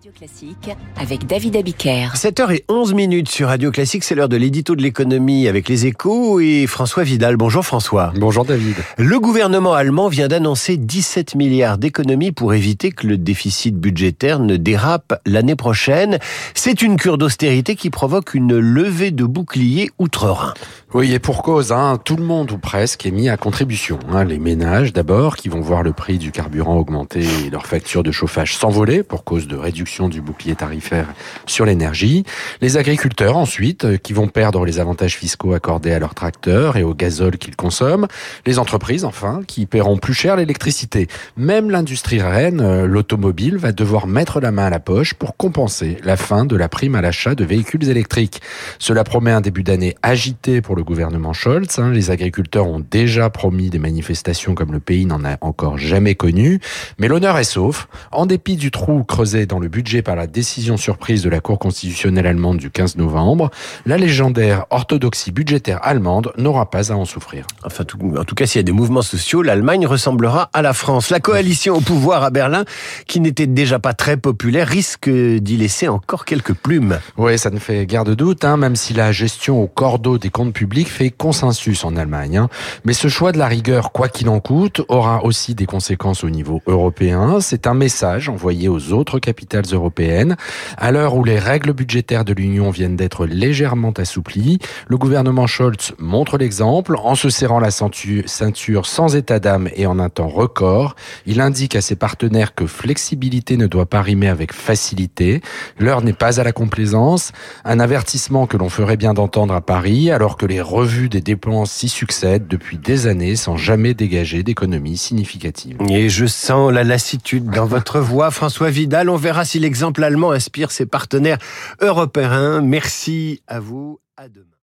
Radio Classique avec David Abiker. 7h11 minutes sur Radio Classique, c'est l'heure de l'édito de l'économie avec les échos et François Vidal. Bonjour François. Bonjour David. Le gouvernement allemand vient d'annoncer 17 milliards d'économies pour éviter que le déficit budgétaire ne dérape l'année prochaine. C'est une cure d'austérité qui provoque une levée de bouclier outre-Rhin. Oui, et pour cause, hein, tout le monde ou presque est mis à contribution. Hein. Les ménages d'abord, qui vont voir le prix du carburant augmenter et leur facture de chauffage s'envoler pour cause de réduction du bouclier tarifaire sur l'énergie. Les agriculteurs ensuite, euh, qui vont perdre les avantages fiscaux accordés à leurs tracteurs et au gazole qu'ils consomment. Les entreprises, enfin, qui paieront plus cher l'électricité. Même l'industrie reine, euh, l'automobile, va devoir mettre la main à la poche pour compenser la fin de la prime à l'achat de véhicules électriques. Cela promet un début d'année agité pour le gouvernement Scholz. Hein. Les agriculteurs ont déjà promis des manifestations comme le pays n'en a encore jamais connu. Mais l'honneur est sauf. En dépit du trou creusé dans le budget budget par la décision surprise de la Cour constitutionnelle allemande du 15 novembre, la légendaire orthodoxie budgétaire allemande n'aura pas à en souffrir. Enfin, tout, en tout cas, s'il y a des mouvements sociaux, l'Allemagne ressemblera à la France. La coalition au pouvoir à Berlin, qui n'était déjà pas très populaire, risque d'y laisser encore quelques plumes. Oui, ça ne fait guère de doute, hein, même si la gestion au cordeau des comptes publics fait consensus en Allemagne. Hein. Mais ce choix de la rigueur, quoi qu'il en coûte, aura aussi des conséquences au niveau européen. C'est un message envoyé aux autres capitales européennes. À l'heure où les règles budgétaires de l'Union viennent d'être légèrement assouplies, le gouvernement Scholz montre l'exemple en se serrant la ceinture sans état d'âme et en un temps record. Il indique à ses partenaires que flexibilité ne doit pas rimer avec facilité. L'heure n'est pas à la complaisance. Un avertissement que l'on ferait bien d'entendre à Paris alors que les revues des dépenses s'y succèdent depuis des années sans jamais dégager d'économies significatives. Et je sens la lassitude dans votre voix, François Vidal. On verra l'exemple allemand inspire ses partenaires européens. Merci à vous. À demain.